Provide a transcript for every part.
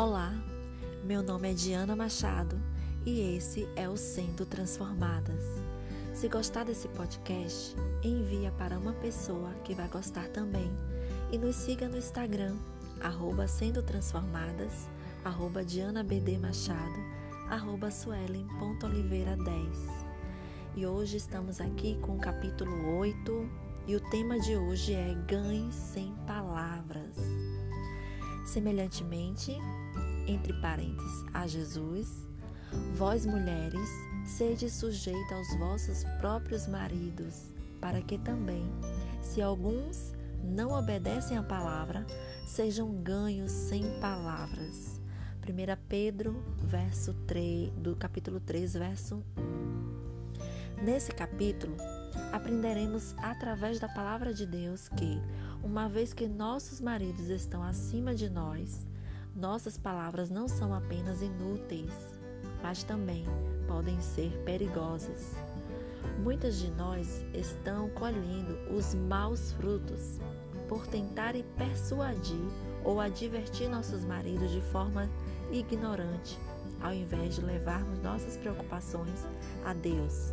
Olá, meu nome é Diana Machado e esse é o Sendo Transformadas. Se gostar desse podcast, envia para uma pessoa que vai gostar também e nos siga no Instagram, arroba Sendo Transformadas, arroba Diana BD Machado, arroba Suelen.oliveira10. E hoje estamos aqui com o capítulo 8 e o tema de hoje é Ganhe sem palavras. Semelhantemente, entre parênteses, a Jesus, vós mulheres, sede sujeita aos vossos próprios maridos, para que também, se alguns não obedecem à palavra, sejam ganhos sem palavras. 1 Pedro, verso 3, do capítulo 3, verso 1. Nesse capítulo, aprenderemos através da palavra de Deus que, uma vez que nossos maridos estão acima de nós, nossas palavras não são apenas inúteis, mas também podem ser perigosas. Muitas de nós estão colhendo os maus frutos por tentarem persuadir ou advertir nossos maridos de forma ignorante, ao invés de levarmos nossas preocupações a Deus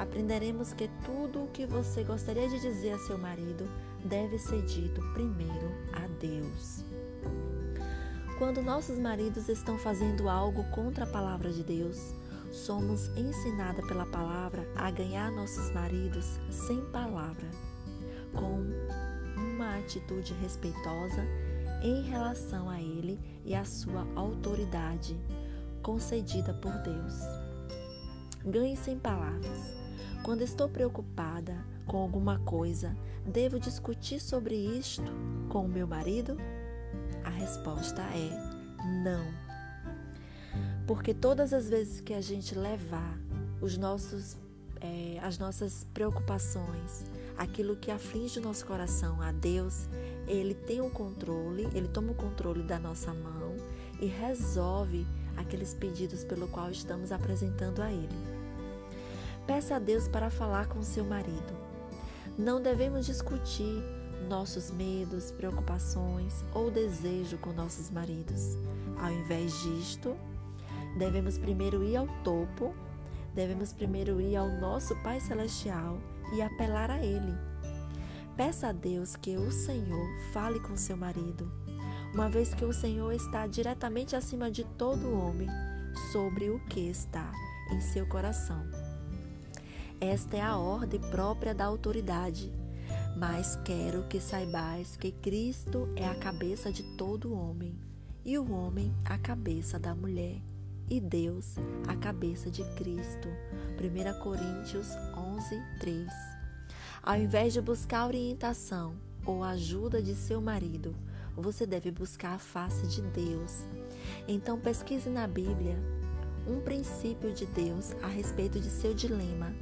aprenderemos que tudo o que você gostaria de dizer a seu marido deve ser dito primeiro a Deus. Quando nossos maridos estão fazendo algo contra a palavra de Deus, somos ensinadas pela palavra a ganhar nossos maridos sem palavra, com uma atitude respeitosa em relação a ele e a sua autoridade concedida por Deus. Ganhe sem palavras. Quando estou preocupada com alguma coisa, devo discutir sobre isto com o meu marido? Resposta é não. Porque todas as vezes que a gente levar os nossos, é, as nossas preocupações, aquilo que aflige o nosso coração a Deus, Ele tem o controle, Ele toma o controle da nossa mão e resolve aqueles pedidos pelo qual estamos apresentando a Ele. Peça a Deus para falar com seu marido. Não devemos discutir nossos medos, preocupações ou desejo com nossos maridos. Ao invés disto, devemos primeiro ir ao topo, devemos primeiro ir ao nosso Pai Celestial e apelar a Ele. Peça a Deus que o Senhor fale com seu marido, uma vez que o Senhor está diretamente acima de todo homem sobre o que está em seu coração. Esta é a ordem própria da autoridade. Mas quero que saibais que Cristo é a cabeça de todo homem, e o homem a cabeça da mulher, e Deus a cabeça de Cristo. 1 Coríntios 11, 3. Ao invés de buscar orientação ou ajuda de seu marido, você deve buscar a face de Deus. Então pesquise na Bíblia um princípio de Deus a respeito de seu dilema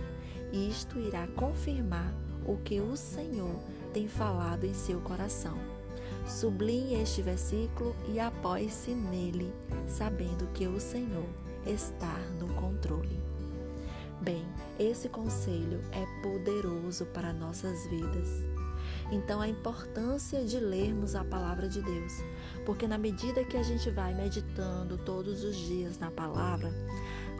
isto irá confirmar o que o Senhor tem falado em seu coração. Sublinhe este versículo e apoie-se nele, sabendo que o Senhor está no controle. Bem, esse conselho é poderoso para nossas vidas. Então, a importância de lermos a palavra de Deus, porque na medida que a gente vai meditando todos os dias na palavra,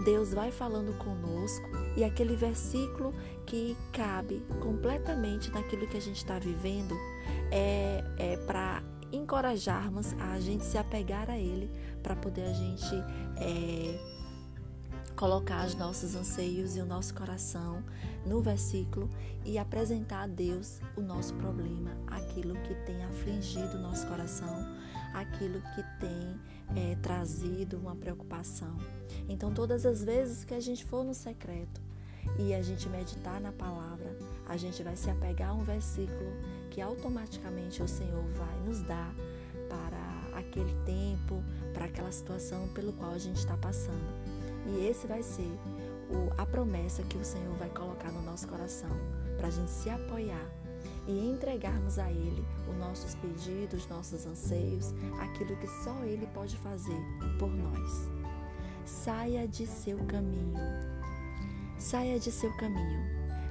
Deus vai falando conosco e aquele versículo que cabe completamente naquilo que a gente está vivendo é, é para encorajarmos a gente se apegar a Ele, para poder a gente é, colocar os nossos anseios e o nosso coração no versículo e apresentar a Deus o nosso problema, aquilo que tem afligido o nosso coração, aquilo que tem é, trazido uma preocupação. Então, todas as vezes que a gente for no secreto e a gente meditar na palavra, a gente vai se apegar a um versículo que automaticamente o Senhor vai nos dar para aquele tempo, para aquela situação pelo qual a gente está passando. E esse vai ser o, a promessa que o Senhor vai colocar no nosso coração para a gente se apoiar e entregarmos a Ele os nossos pedidos, nossos anseios, aquilo que só Ele pode fazer por nós. Saia de seu caminho. Saia de seu caminho.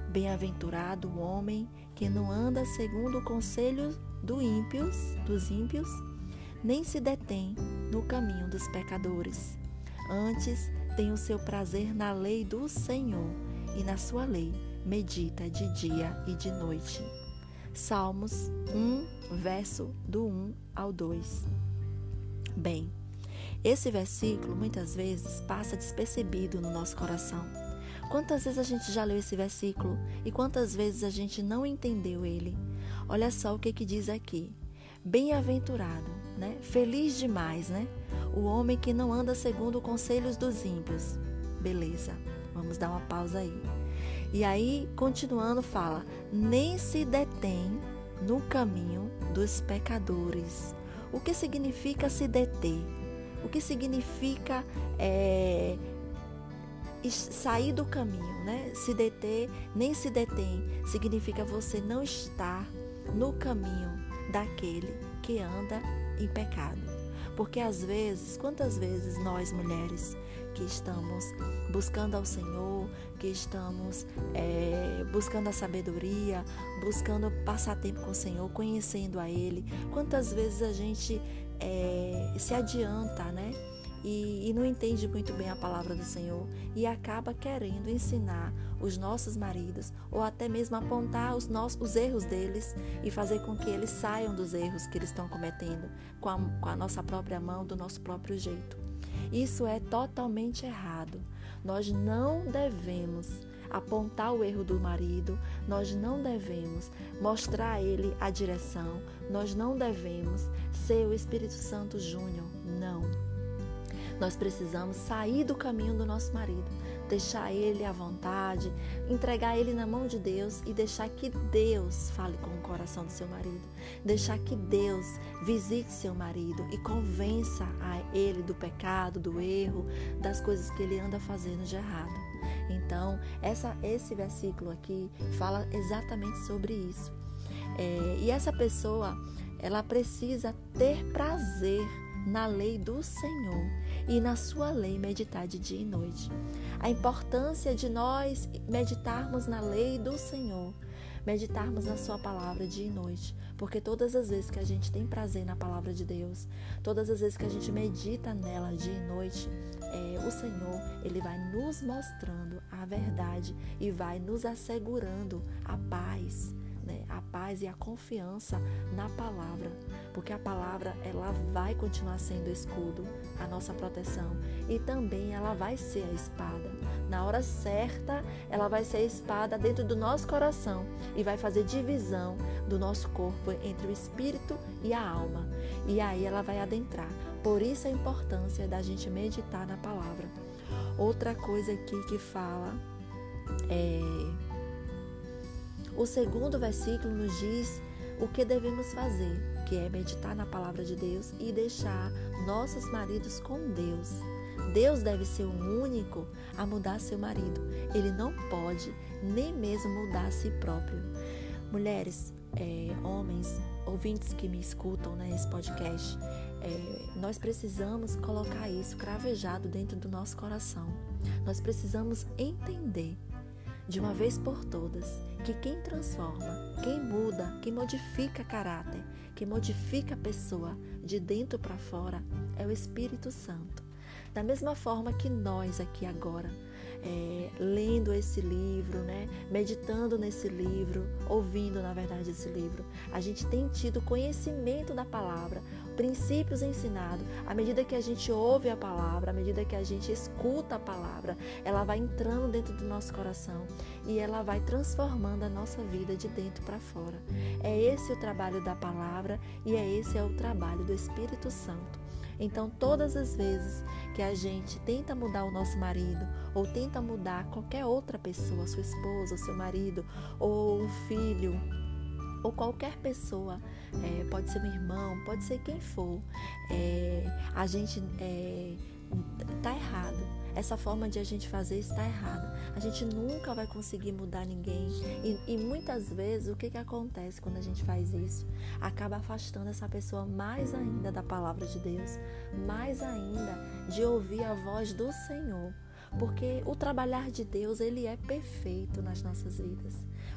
Bem-aventurado o homem que não anda segundo o conselho do ímpios, dos ímpios, nem se detém no caminho dos pecadores. Antes, tem o seu prazer na lei do Senhor, e na sua lei medita de dia e de noite. Salmos 1, verso do 1 ao 2. Bem, esse versículo muitas vezes passa despercebido no nosso coração. Quantas vezes a gente já leu esse versículo e quantas vezes a gente não entendeu ele? Olha só o que, que diz aqui. Bem-aventurado, né? Feliz demais, né? O homem que não anda segundo os conselhos dos ímpios. Beleza, vamos dar uma pausa aí. E aí, continuando, fala: nem se detém no caminho dos pecadores. O que significa se deter? O que significa é, sair do caminho, né? Se deter, nem se detém, significa você não estar no caminho daquele que anda em pecado. Porque às vezes, quantas vezes nós mulheres que estamos buscando ao Senhor, que estamos é, buscando a sabedoria, buscando passar tempo com o Senhor, conhecendo a Ele, quantas vezes a gente é, se adianta, né? E, e, não entende muito bem a palavra do Senhor e acaba querendo ensinar os nossos maridos ou até mesmo apontar os, nossos, os erros deles e fazer com que eles saiam dos erros que eles estão cometendo com a, com a nossa própria mão, do nosso próprio jeito. Isso é totalmente errado. Nós não devemos apontar o erro do marido, nós não devemos mostrar a ele a direção, nós não devemos ser o Espírito Santo Júnior. Nós precisamos sair do caminho do nosso marido, deixar ele à vontade, entregar ele na mão de Deus e deixar que Deus fale com o coração do seu marido. Deixar que Deus visite seu marido e convença a ele do pecado, do erro, das coisas que ele anda fazendo de errado. Então, essa, esse versículo aqui fala exatamente sobre isso. É, e essa pessoa, ela precisa ter prazer na lei do Senhor e na sua lei meditar de dia e noite. A importância de nós meditarmos na lei do Senhor, meditarmos na sua palavra dia e noite, porque todas as vezes que a gente tem prazer na palavra de Deus, todas as vezes que a gente medita nela dia e noite, é, o Senhor ele vai nos mostrando a verdade e vai nos assegurando a paz né, a paz e a confiança na palavra, porque a palavra ela vai continuar sendo escudo, a nossa proteção e também ela vai ser a espada. Na hora certa, ela vai ser a espada dentro do nosso coração e vai fazer divisão do nosso corpo entre o espírito e a alma. E aí ela vai adentrar. Por isso a importância da gente meditar na palavra. Outra coisa aqui que fala é o segundo versículo nos diz o que devemos fazer, que é meditar na palavra de Deus e deixar nossos maridos com Deus. Deus deve ser o único a mudar seu marido. Ele não pode nem mesmo mudar a si próprio. Mulheres, é, homens, ouvintes que me escutam nesse né, podcast, é, nós precisamos colocar isso cravejado dentro do nosso coração. Nós precisamos entender de uma vez por todas que quem transforma, quem muda, quem modifica caráter, quem modifica a pessoa de dentro para fora é o Espírito Santo. Da mesma forma que nós aqui agora é, lendo esse livro, né, meditando nesse livro, ouvindo, na verdade, esse livro, a gente tem tido conhecimento da palavra, princípios ensinados. À medida que a gente ouve a palavra, à medida que a gente escuta a palavra, ela vai entrando dentro do nosso coração e ela vai transformando a nossa vida de dentro para fora. É esse o trabalho da palavra e é esse é o trabalho do Espírito Santo. Então, todas as vezes que a gente tenta mudar o nosso marido, ou tenta mudar qualquer outra pessoa, sua esposa, seu marido, ou um filho, ou qualquer pessoa, é, pode ser um irmão, pode ser quem for, é, a gente é, tá errado. Essa forma de a gente fazer está errada. A gente nunca vai conseguir mudar ninguém. E, e muitas vezes o que, que acontece quando a gente faz isso? Acaba afastando essa pessoa mais ainda da palavra de Deus, mais ainda de ouvir a voz do Senhor. Porque o trabalhar de Deus, ele é perfeito nas nossas vidas.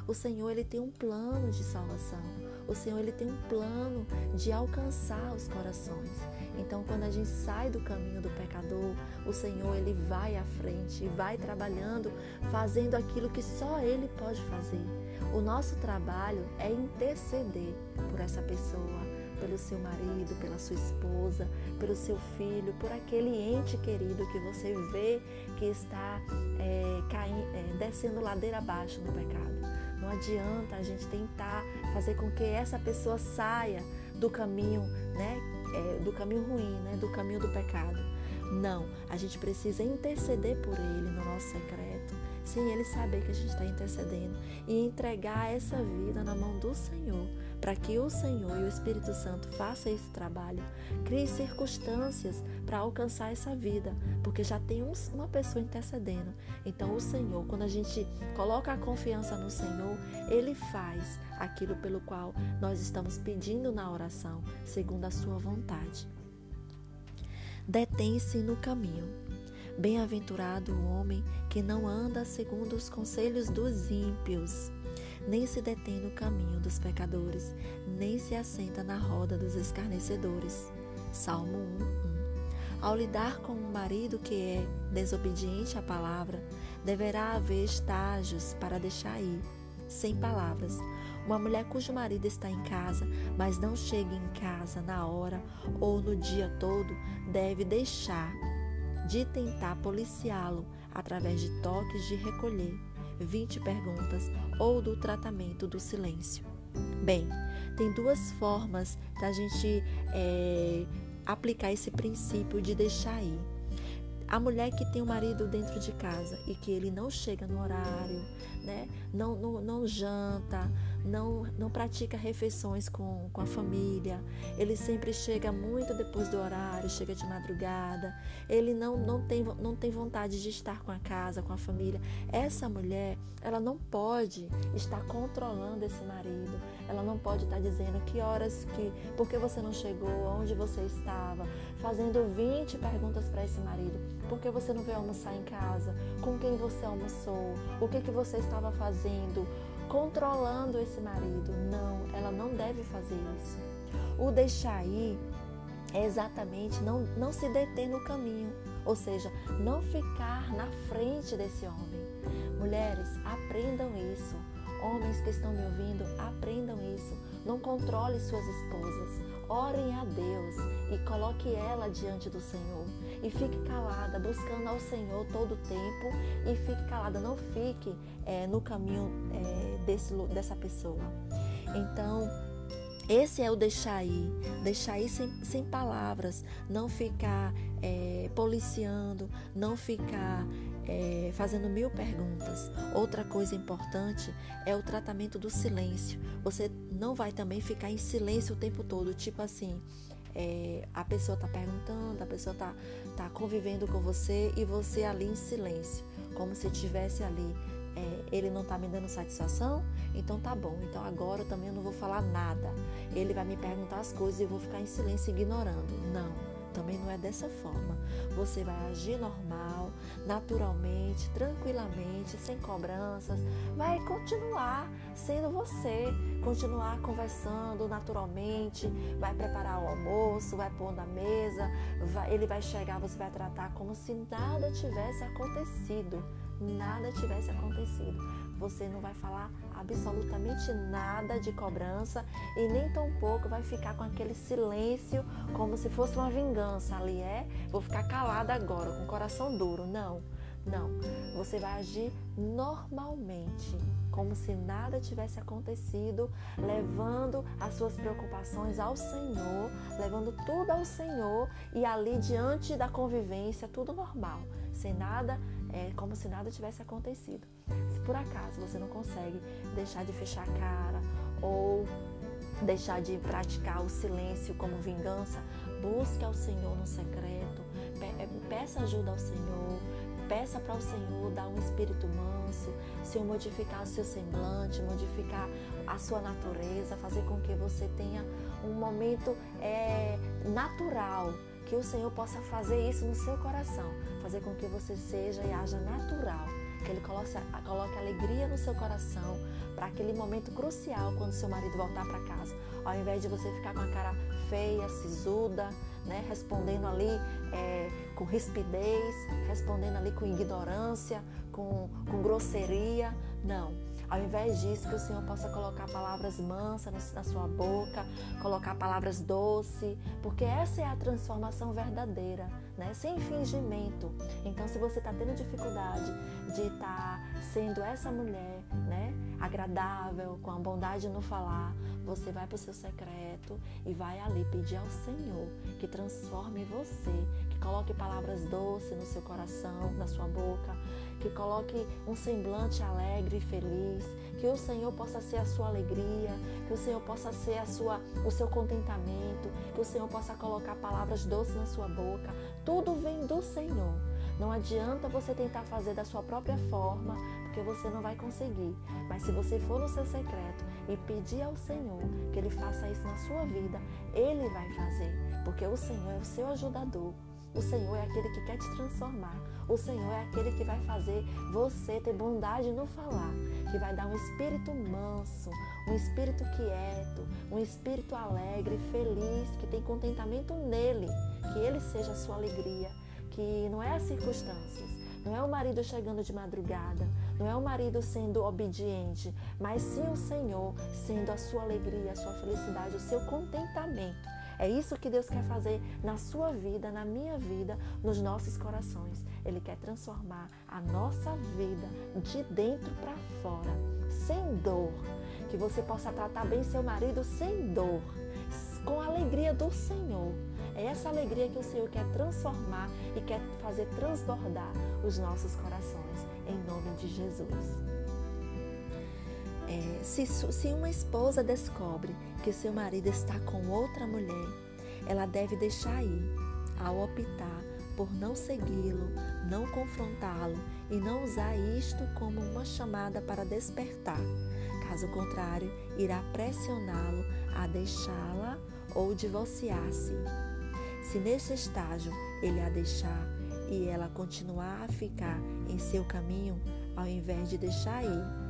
O Senhor ele tem um plano de salvação. O Senhor ele tem um plano de alcançar os corações. Então, quando a gente sai do caminho do pecador, o Senhor ele vai à frente e vai trabalhando, fazendo aquilo que só ele pode fazer. O nosso trabalho é interceder por essa pessoa, pelo seu marido, pela sua esposa, pelo seu filho, por aquele ente querido que você vê que está é, caindo, é, descendo ladeira abaixo no pecado. Não adianta a gente tentar fazer com que essa pessoa saia do caminho, né, é, do caminho ruim, né, do caminho do pecado. Não, a gente precisa interceder por ele no nosso secreto, sem ele saber que a gente está intercedendo e entregar essa vida na mão do Senhor para que o Senhor e o Espírito Santo façam esse trabalho, crie circunstâncias para alcançar essa vida, porque já tem uma pessoa intercedendo. Então, o Senhor, quando a gente coloca a confiança no Senhor, Ele faz aquilo pelo qual nós estamos pedindo na oração, segundo a Sua vontade. Detém-se no caminho. Bem-aventurado o homem que não anda segundo os conselhos dos ímpios nem se detém no caminho dos pecadores, nem se assenta na roda dos escarnecedores. Salmo 1, 1. Ao lidar com um marido que é desobediente à palavra, deverá haver estágios para deixar ir, sem palavras. Uma mulher cujo marido está em casa, mas não chega em casa na hora ou no dia todo, deve deixar de tentar policiá-lo através de toques de recolher 20 perguntas ou do tratamento do silêncio. Bem, tem duas formas da gente é, aplicar esse princípio de deixar ir. A mulher que tem o um marido dentro de casa e que ele não chega no horário, né? não, não, não janta, não, não pratica refeições com, com a família, ele sempre chega muito depois do horário, chega de madrugada, ele não, não, tem, não tem vontade de estar com a casa, com a família. Essa mulher, ela não pode estar controlando esse marido, ela não pode estar dizendo que horas que, por que você não chegou, onde você estava, fazendo 20 perguntas para esse marido. Por que você não veio almoçar em casa? Com quem você almoçou? O que, que você estava fazendo? Controlando esse marido. Não, ela não deve fazer isso. O deixar ir é exatamente não, não se deter no caminho, ou seja, não ficar na frente desse homem. Mulheres, aprendam isso. Homens que estão me ouvindo, aprendam isso. Não controle suas esposas. Orem a Deus e coloque ela diante do Senhor. E fique calada, buscando ao Senhor todo o tempo. E fique calada, não fique é, no caminho é, desse, dessa pessoa. Então, esse é o deixar ir, deixar ir sem, sem palavras, não ficar é, policiando, não ficar é, fazendo mil perguntas. Outra coisa importante é o tratamento do silêncio. Você não vai também ficar em silêncio o tempo todo, tipo assim. É, a pessoa está perguntando, a pessoa está tá convivendo com você e você ali em silêncio, como se estivesse ali. É, ele não está me dando satisfação, então tá bom. Então agora também eu não vou falar nada. Ele vai me perguntar as coisas e eu vou ficar em silêncio ignorando. Não. Também não é dessa forma. Você vai agir normal, naturalmente, tranquilamente, sem cobranças. Vai continuar sendo você, continuar conversando naturalmente. Vai preparar o almoço, vai pôr na mesa. Vai, ele vai chegar, você vai tratar como se nada tivesse acontecido. Nada tivesse acontecido. Você não vai falar absolutamente nada de cobrança e nem tampouco vai ficar com aquele silêncio como se fosse uma vingança ali, é? Vou ficar calada agora, com o coração duro. Não, não. Você vai agir normalmente, como se nada tivesse acontecido, levando as suas preocupações ao Senhor, levando tudo ao Senhor e ali diante da convivência, tudo normal, sem nada, é como se nada tivesse acontecido. Por acaso você não consegue deixar de fechar a cara ou deixar de praticar o silêncio como vingança, busque ao Senhor no secreto, é, peça ajuda ao Senhor, peça para o Senhor dar um espírito manso, Senhor modificar o seu semblante, modificar a sua natureza, fazer com que você tenha um momento é, natural, que o Senhor possa fazer isso no seu coração, fazer com que você seja e haja natural que Ele coloque, coloque alegria no seu coração para aquele momento crucial quando seu marido voltar para casa. Ao invés de você ficar com a cara feia, sisuda, né, respondendo ali é, com rispidez, respondendo ali com ignorância, com, com grosseria. Não ao invés disso, que o Senhor possa colocar palavras mansas na sua boca, colocar palavras doces, porque essa é a transformação verdadeira, né? sem fingimento. Então, se você está tendo dificuldade de estar tá sendo essa mulher, né? agradável, com a bondade no falar, você vai para o seu secreto e vai ali pedir ao Senhor que transforme você, que coloque palavras doces no seu coração, na sua boca, que coloque um semblante alegre e feliz, que o Senhor possa ser a sua alegria, que o Senhor possa ser a sua, o seu contentamento, que o Senhor possa colocar palavras doces na sua boca. Tudo vem do Senhor. Não adianta você tentar fazer da sua própria forma, porque você não vai conseguir. Mas se você for no seu secreto e pedir ao Senhor que Ele faça isso na sua vida, Ele vai fazer, porque o Senhor é o seu ajudador. O Senhor é aquele que quer te transformar. O Senhor é aquele que vai fazer você ter bondade no falar, que vai dar um espírito manso, um espírito quieto, um espírito alegre, feliz, que tem contentamento nele, que ele seja a sua alegria, que não é as circunstâncias, não é o marido chegando de madrugada, não é o marido sendo obediente, mas sim o Senhor sendo a sua alegria, a sua felicidade, o seu contentamento. É isso que Deus quer fazer na sua vida, na minha vida, nos nossos corações. Ele quer transformar a nossa vida de dentro para fora, sem dor. Que você possa tratar bem seu marido sem dor, com a alegria do Senhor. É essa alegria que o Senhor quer transformar e quer fazer transbordar os nossos corações, em nome de Jesus. É, se, se uma esposa descobre que seu marido está com outra mulher, ela deve deixar ir, ao optar por não segui-lo, não confrontá-lo e não usar isto como uma chamada para despertar. Caso contrário, irá pressioná-lo a deixá-la ou divorciar-se. Se nesse estágio ele a deixar e ela continuar a ficar em seu caminho, ao invés de deixar ir,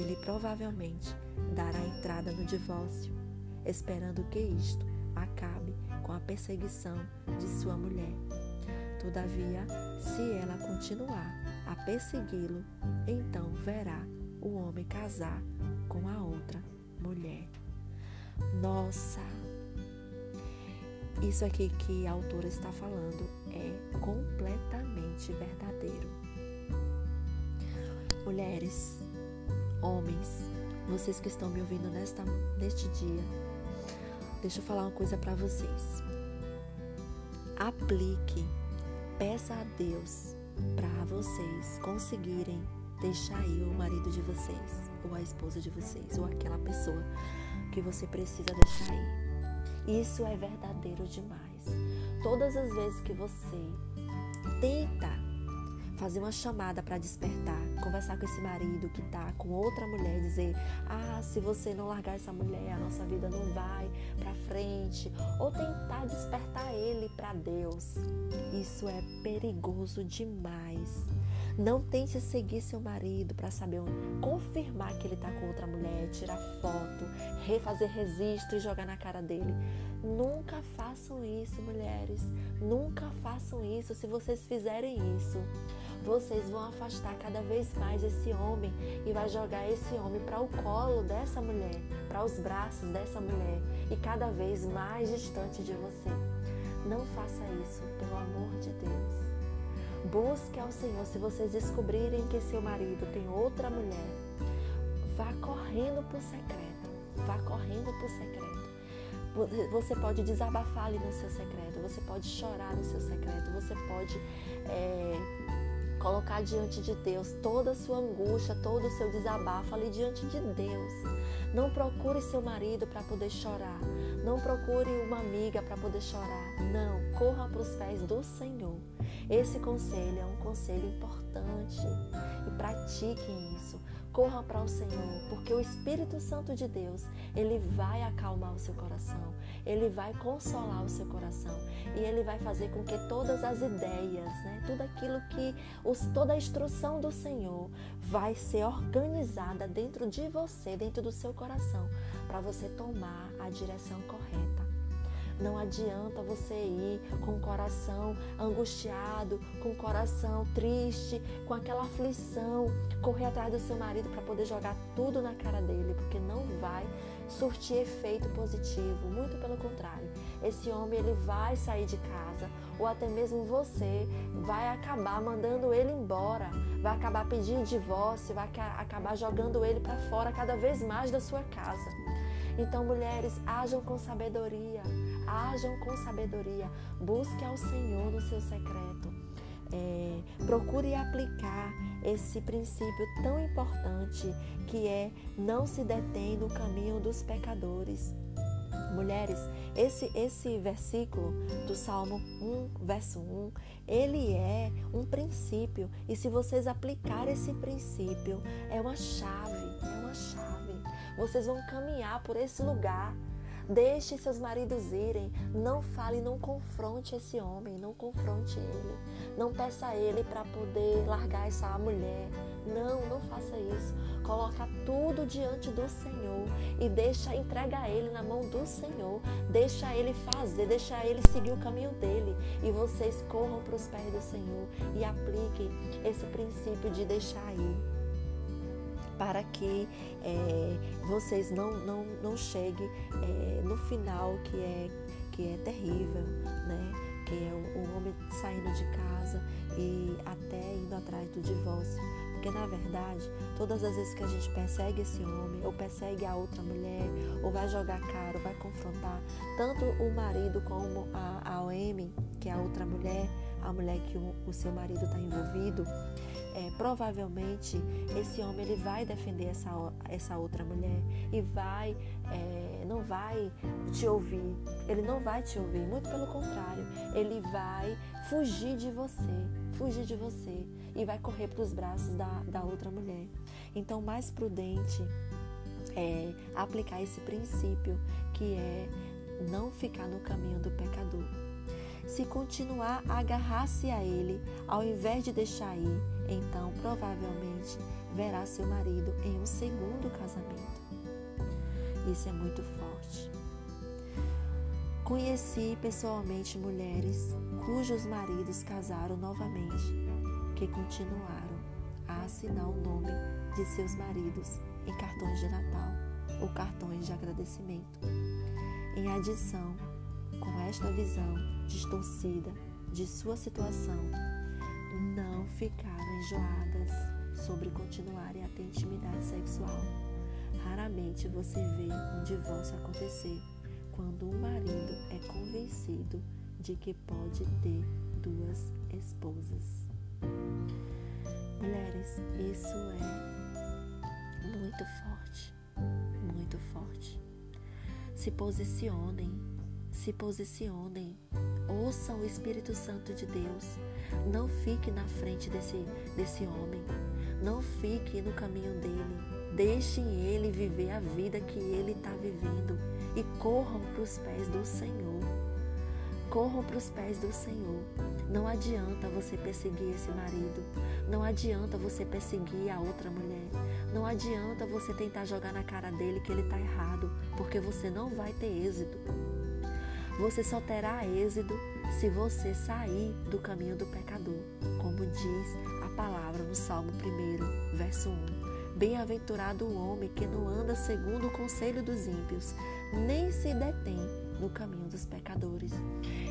ele provavelmente dará entrada no divórcio, esperando que isto acabe com a perseguição de sua mulher. Todavia, se ela continuar a persegui-lo, então verá o homem casar com a outra mulher. Nossa! Isso aqui que a autora está falando é completamente verdadeiro. Mulheres, Homens, vocês que estão me ouvindo nesta, neste dia, deixa eu falar uma coisa para vocês. Aplique, peça a Deus para vocês conseguirem deixar ir o marido de vocês, ou a esposa de vocês, ou aquela pessoa que você precisa deixar ir. Isso é verdadeiro demais. Todas as vezes que você tenta fazer uma chamada para despertar, conversar com esse marido que está com outra mulher, dizer: "Ah, se você não largar essa mulher, a nossa vida não vai para frente", ou tentar despertar ele para Deus. Isso é perigoso demais. Não tente seguir seu marido para saber confirmar que ele está com outra mulher, tirar foto, refazer registro e jogar na cara dele. Nunca façam isso, mulheres. Nunca façam isso. Se vocês fizerem isso, vocês vão afastar cada vez mais esse homem e vai jogar esse homem para o colo dessa mulher, para os braços dessa mulher e cada vez mais distante de você. Não faça isso, pelo amor de Deus. Busque ao Senhor. Se vocês descobrirem que seu marido tem outra mulher, vá correndo para o secreto. Vá correndo para o secreto. Você pode desabafar ali no seu secreto, você pode chorar no seu secreto, você pode é, colocar diante de Deus toda a sua angústia, todo o seu desabafo ali diante de Deus. Não procure seu marido para poder chorar. Não procure uma amiga para poder chorar. Não, corra para os pés do Senhor. Esse conselho é um conselho importante e pratiquem isso. corra para o Senhor, porque o Espírito Santo de Deus, ele vai acalmar o seu coração, ele vai consolar o seu coração e ele vai fazer com que todas as ideias, né, tudo aquilo que os, toda a instrução do Senhor vai ser organizada dentro de você, dentro do seu coração, para você tomar a direção correta. Não adianta você ir com o coração angustiado, com o coração triste, com aquela aflição, correr atrás do seu marido para poder jogar tudo na cara dele, porque não vai surtir efeito positivo, muito pelo contrário. Esse homem ele vai sair de casa, ou até mesmo você vai acabar mandando ele embora, vai acabar pedindo divórcio, vai acabar jogando ele para fora cada vez mais da sua casa. Então, mulheres, ajam com sabedoria, ajam com sabedoria, busque ao Senhor no seu secreto. É, procure aplicar esse princípio tão importante que é não se detém no caminho dos pecadores. Mulheres, esse, esse versículo do Salmo 1, verso 1, ele é um princípio. E se vocês aplicarem esse princípio, é uma chave, é uma chave. Vocês vão caminhar por esse lugar Deixe seus maridos irem. Não fale, não confronte esse homem, não confronte ele. Não peça a ele para poder largar essa mulher. Não, não faça isso. Coloca tudo diante do Senhor e deixa, entrega ele na mão do Senhor. Deixa ele fazer, deixa ele seguir o caminho dele. E vocês corram para os pés do Senhor e apliquem esse princípio de deixar ir para que é, vocês não, não, não cheguem é, no final que é, que é terrível, né? que é o, o homem saindo de casa e até indo atrás do divórcio. Porque na verdade, todas as vezes que a gente persegue esse homem, ou persegue a outra mulher, ou vai jogar cara, ou vai confrontar, tanto o marido como a, a OM, que é a outra mulher, a mulher que o, o seu marido está envolvido, é, provavelmente esse homem ele vai defender essa, essa outra mulher e vai é, não vai te ouvir. Ele não vai te ouvir muito pelo contrário ele vai fugir de você fugir de você e vai correr para os braços da, da outra mulher. Então mais prudente é aplicar esse princípio que é não ficar no caminho do pecador. Se continuar a agarrar-se a ele, ao invés de deixar ir, então provavelmente verá seu marido em um segundo casamento. Isso é muito forte. Conheci pessoalmente mulheres cujos maridos casaram novamente, que continuaram a assinar o nome de seus maridos em cartões de Natal ou cartões de agradecimento. Em adição, com esta visão distorcida de sua situação, não ficaram enjoadas sobre continuarem a ter intimidade sexual. Raramente você vê um divórcio acontecer quando o marido é convencido de que pode ter duas esposas. Mulheres, isso é muito forte, muito forte. Se posicionem se posicionem, ouçam o Espírito Santo de Deus. Não fique na frente desse, desse homem. Não fique no caminho dele. Deixem ele viver a vida que ele está vivendo e corram para os pés do Senhor. Corram para os pés do Senhor. Não adianta você perseguir esse marido. Não adianta você perseguir a outra mulher. Não adianta você tentar jogar na cara dele que ele está errado, porque você não vai ter êxito. Você só terá êxito se você sair do caminho do pecador, como diz a palavra no Salmo 1, verso 1. Bem-aventurado o homem que não anda segundo o conselho dos ímpios, nem se detém no caminho dos pecadores.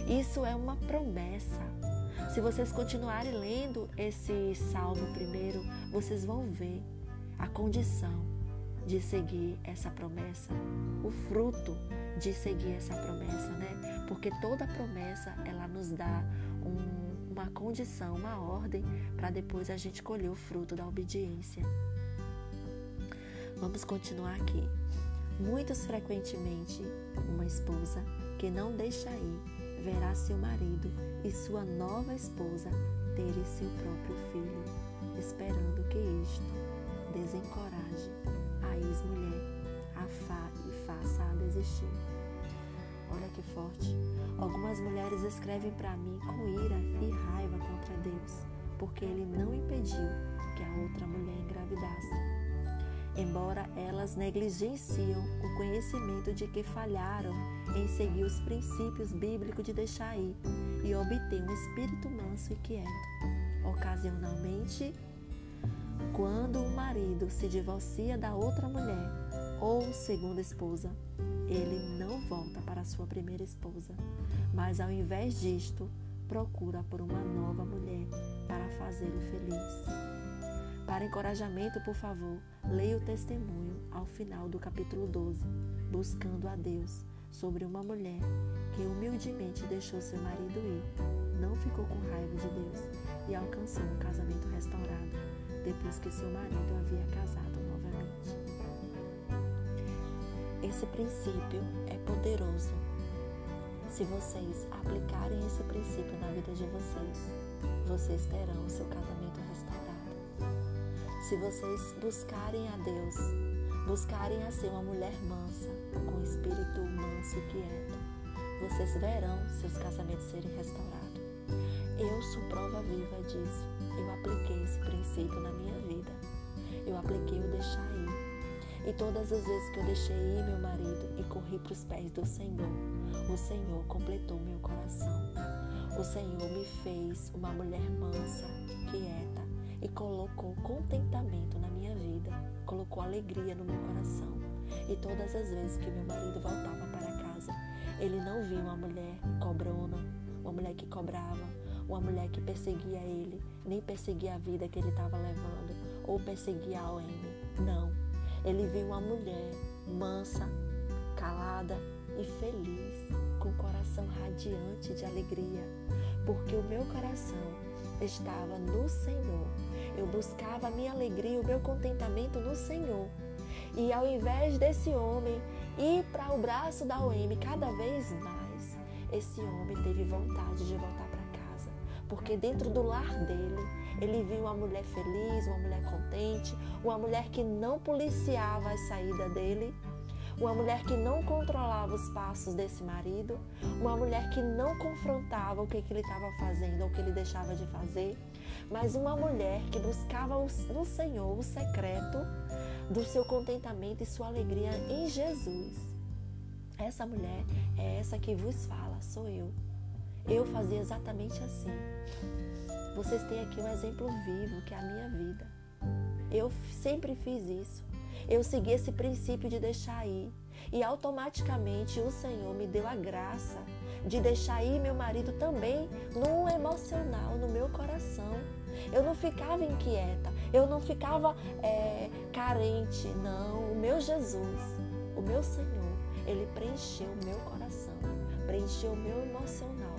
Isso é uma promessa. Se vocês continuarem lendo esse salmo primeiro, vocês vão ver a condição de seguir essa promessa, o fruto de seguir essa promessa, né? Porque toda promessa ela nos dá um, uma condição, uma ordem para depois a gente colher o fruto da obediência. Vamos continuar aqui. Muitos frequentemente, uma esposa que não deixa ir verá seu marido e sua nova esposa terem seu próprio filho, esperando que isto desencoraje a ex-mulher a fa e faça-a desistir. Olha que forte. Algumas mulheres escrevem para mim com ira e raiva contra Deus, porque ele não impediu que a outra mulher engravidasse embora elas negligenciam o conhecimento de que falharam em seguir os princípios bíblicos de deixar ir e obter um espírito manso e quieto. Ocasionalmente, quando o marido se divorcia da outra mulher ou segunda esposa, ele não volta para sua primeira esposa, mas ao invés disto, procura por uma nova mulher para fazê-lo feliz. Para encorajamento, por favor, leia o testemunho ao final do capítulo 12, buscando a Deus sobre uma mulher que humildemente deixou seu marido ir, não ficou com raiva de Deus e alcançou um casamento restaurado depois que seu marido havia casado Esse princípio é poderoso. Se vocês aplicarem esse princípio na vida de vocês, vocês terão o seu casamento restaurado. Se vocês buscarem a Deus, buscarem a ser uma mulher mansa, com espírito manso e quieto, vocês verão seus casamentos serem restaurados. Eu sou prova viva disso. Eu apliquei esse princípio na minha vida. Eu apliquei o deixar. E todas as vezes que eu deixei ir meu marido e corri para os pés do Senhor, o Senhor completou meu coração. O Senhor me fez uma mulher mansa, quieta, e colocou contentamento na minha vida, colocou alegria no meu coração. E todas as vezes que meu marido voltava para casa, ele não via uma mulher cobrona, uma mulher que cobrava, uma mulher que perseguia ele, nem perseguia a vida que ele estava levando, ou perseguia a OM. Não. Ele viu uma mulher mansa, calada e feliz, com o coração radiante de alegria, porque o meu coração estava no Senhor. Eu buscava a minha alegria, o meu contentamento no Senhor. E ao invés desse homem ir para o braço da OM cada vez mais, esse homem teve vontade de voltar para casa, porque dentro do lar dele, ele viu uma mulher feliz, uma mulher contente, uma mulher que não policiava a saída dele, uma mulher que não controlava os passos desse marido, uma mulher que não confrontava o que, que ele estava fazendo ou o que ele deixava de fazer, mas uma mulher que buscava no Senhor o secreto do seu contentamento e sua alegria em Jesus. Essa mulher é essa que vos fala, sou eu. Eu fazia exatamente assim. Vocês têm aqui um exemplo vivo que é a minha vida. Eu sempre fiz isso. Eu segui esse princípio de deixar ir. E automaticamente o Senhor me deu a graça de deixar ir meu marido também no emocional, no meu coração. Eu não ficava inquieta, eu não ficava é, carente, não. O meu Jesus, o meu Senhor, ele preencheu o meu coração, preencheu o meu emocional,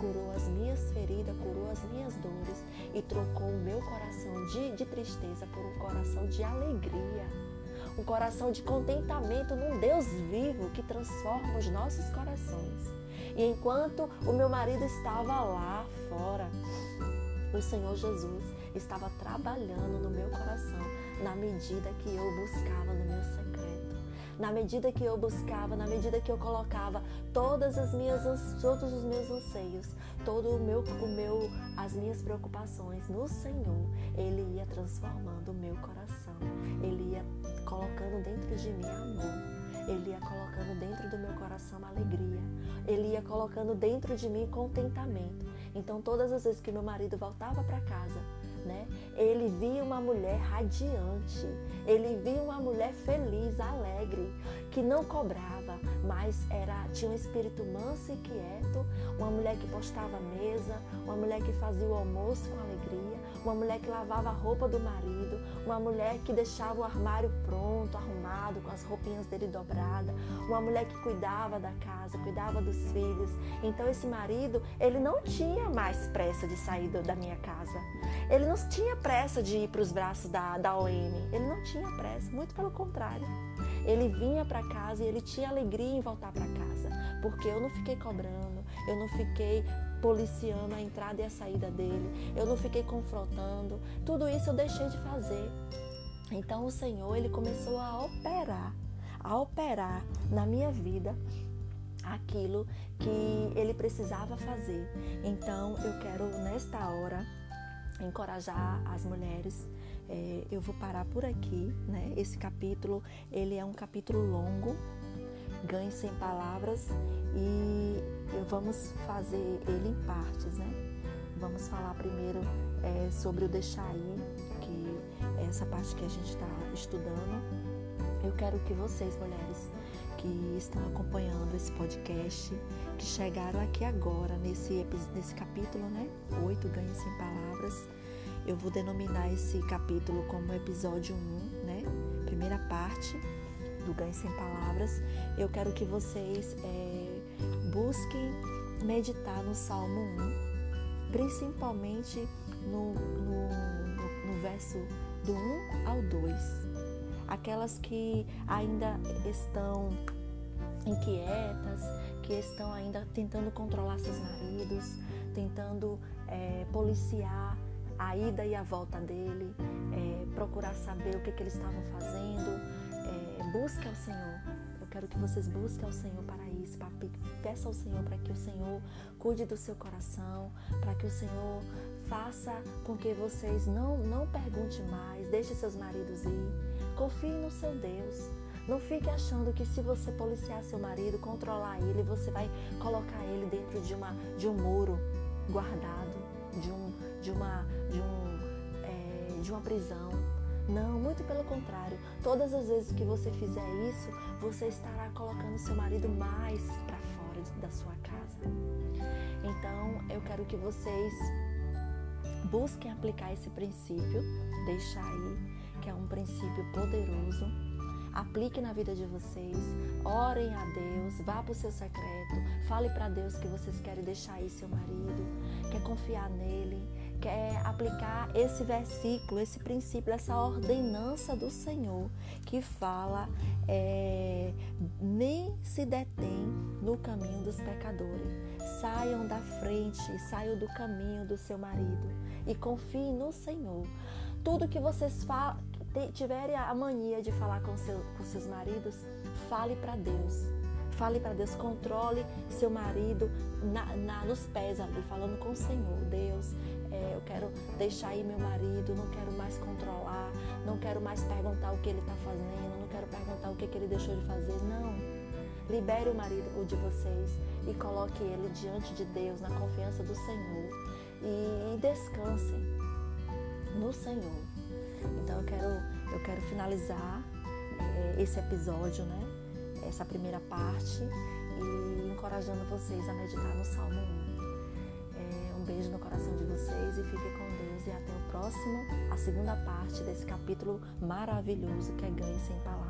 curou as minhas feridas, curou as minhas dores e trocou o meu coração de, de tristeza por um coração de alegria um coração de contentamento num Deus vivo que transforma os nossos corações. E enquanto o meu marido estava lá fora, o Senhor Jesus estava trabalhando no meu coração na medida que eu buscava no meu secreto. Na medida que eu buscava, na medida que eu colocava todas as minhas todos os meus anseios, todo o meu o meu as minhas preocupações no Senhor, ele ia transformando o meu coração. Ele ia colocando dentro de mim amor ele ia colocando dentro do meu coração alegria. Ele ia colocando dentro de mim contentamento. Então, todas as vezes que meu marido voltava para casa, né, ele via uma mulher radiante, ele via uma mulher feliz, alegre, que não cobrava, mas era tinha um espírito manso e quieto, uma mulher que postava a mesa, uma mulher que fazia o almoço com alegria, uma mulher que lavava a roupa do marido, uma mulher que deixava o armário pronto, arrumado, com as roupinhas dele dobradas, uma mulher que cuidava da casa, cuidava dos filhos. Então esse marido, ele não tinha mais pressa de sair da minha casa. Ele não tinha pressa de ir para os braços da, da OM. Ele não tinha pressa, muito pelo contrário. Ele vinha para casa e ele tinha alegria em voltar para casa, porque eu não fiquei cobrando, eu não fiquei policiando a entrada e a saída dele, eu não fiquei confrontando. Tudo isso eu deixei de fazer. Então o Senhor ele começou a operar, a operar na minha vida aquilo que ele precisava fazer. Então eu quero nesta hora encorajar as mulheres. É, eu vou parar por aqui, né? Esse capítulo ele é um capítulo longo, ganhe sem palavras e vamos fazer ele em partes, né? Vamos falar primeiro é, sobre o deixar ir, que é essa parte que a gente está estudando. Eu quero que vocês, mulheres, que estão acompanhando esse podcast, que chegaram aqui agora nesse, nesse capítulo, né? Oito Ganhe Sem Palavras. Eu vou denominar esse capítulo como episódio 1, né? Primeira parte do Ganhe Sem Palavras. Eu quero que vocês é, busquem meditar no Salmo 1, principalmente no, no, no, no verso do 1 ao 2 aquelas que ainda estão inquietas, que estão ainda tentando controlar seus maridos, tentando é, policiar a ida e a volta dele, é, procurar saber o que, que eles estavam fazendo. É, busca ao Senhor. Quero que vocês busquem ao Senhor para isso. Para, peça ao Senhor para que o Senhor cuide do seu coração, para que o Senhor faça com que vocês não, não perguntem mais, deixe seus maridos ir Confie no seu Deus. Não fique achando que se você policiar seu marido, controlar ele, você vai colocar ele dentro de, uma, de um muro guardado, de, um, de, uma, de, um, é, de uma prisão. Não, muito pelo contrário. Todas as vezes que você fizer isso, você estará colocando seu marido mais para fora da sua casa. Então, eu quero que vocês busquem aplicar esse princípio, deixar aí que é um princípio poderoso. Aplique na vida de vocês, orem a Deus, vá para o seu secreto, fale para Deus que vocês querem deixar aí seu marido, quer confiar nele, quer aplicar esse versículo, esse princípio, essa ordenança do Senhor que fala é, nem se detém no caminho dos pecadores. Saiam da frente, saiam do caminho do seu marido e confiem no Senhor. Tudo que vocês tiverem a mania de falar com, seu, com seus maridos, fale para Deus. Fale para Deus, controle seu marido na, na, nos pés ali, falando com o Senhor. Deus, é, eu quero deixar aí meu marido, não quero mais controlar, não quero mais perguntar o que ele está fazendo, não quero perguntar o que, que ele deixou de fazer. Não. Libere o marido o de vocês e coloque ele diante de Deus, na confiança do Senhor. E, e descansem no Senhor. Então eu quero, eu quero finalizar é, esse episódio, né? Essa primeira parte e encorajando vocês a meditar no Salmo 1 beijo no coração de vocês e fiquem com Deus e até o próximo, a segunda parte desse capítulo maravilhoso que é Ganhe Sem Palavras.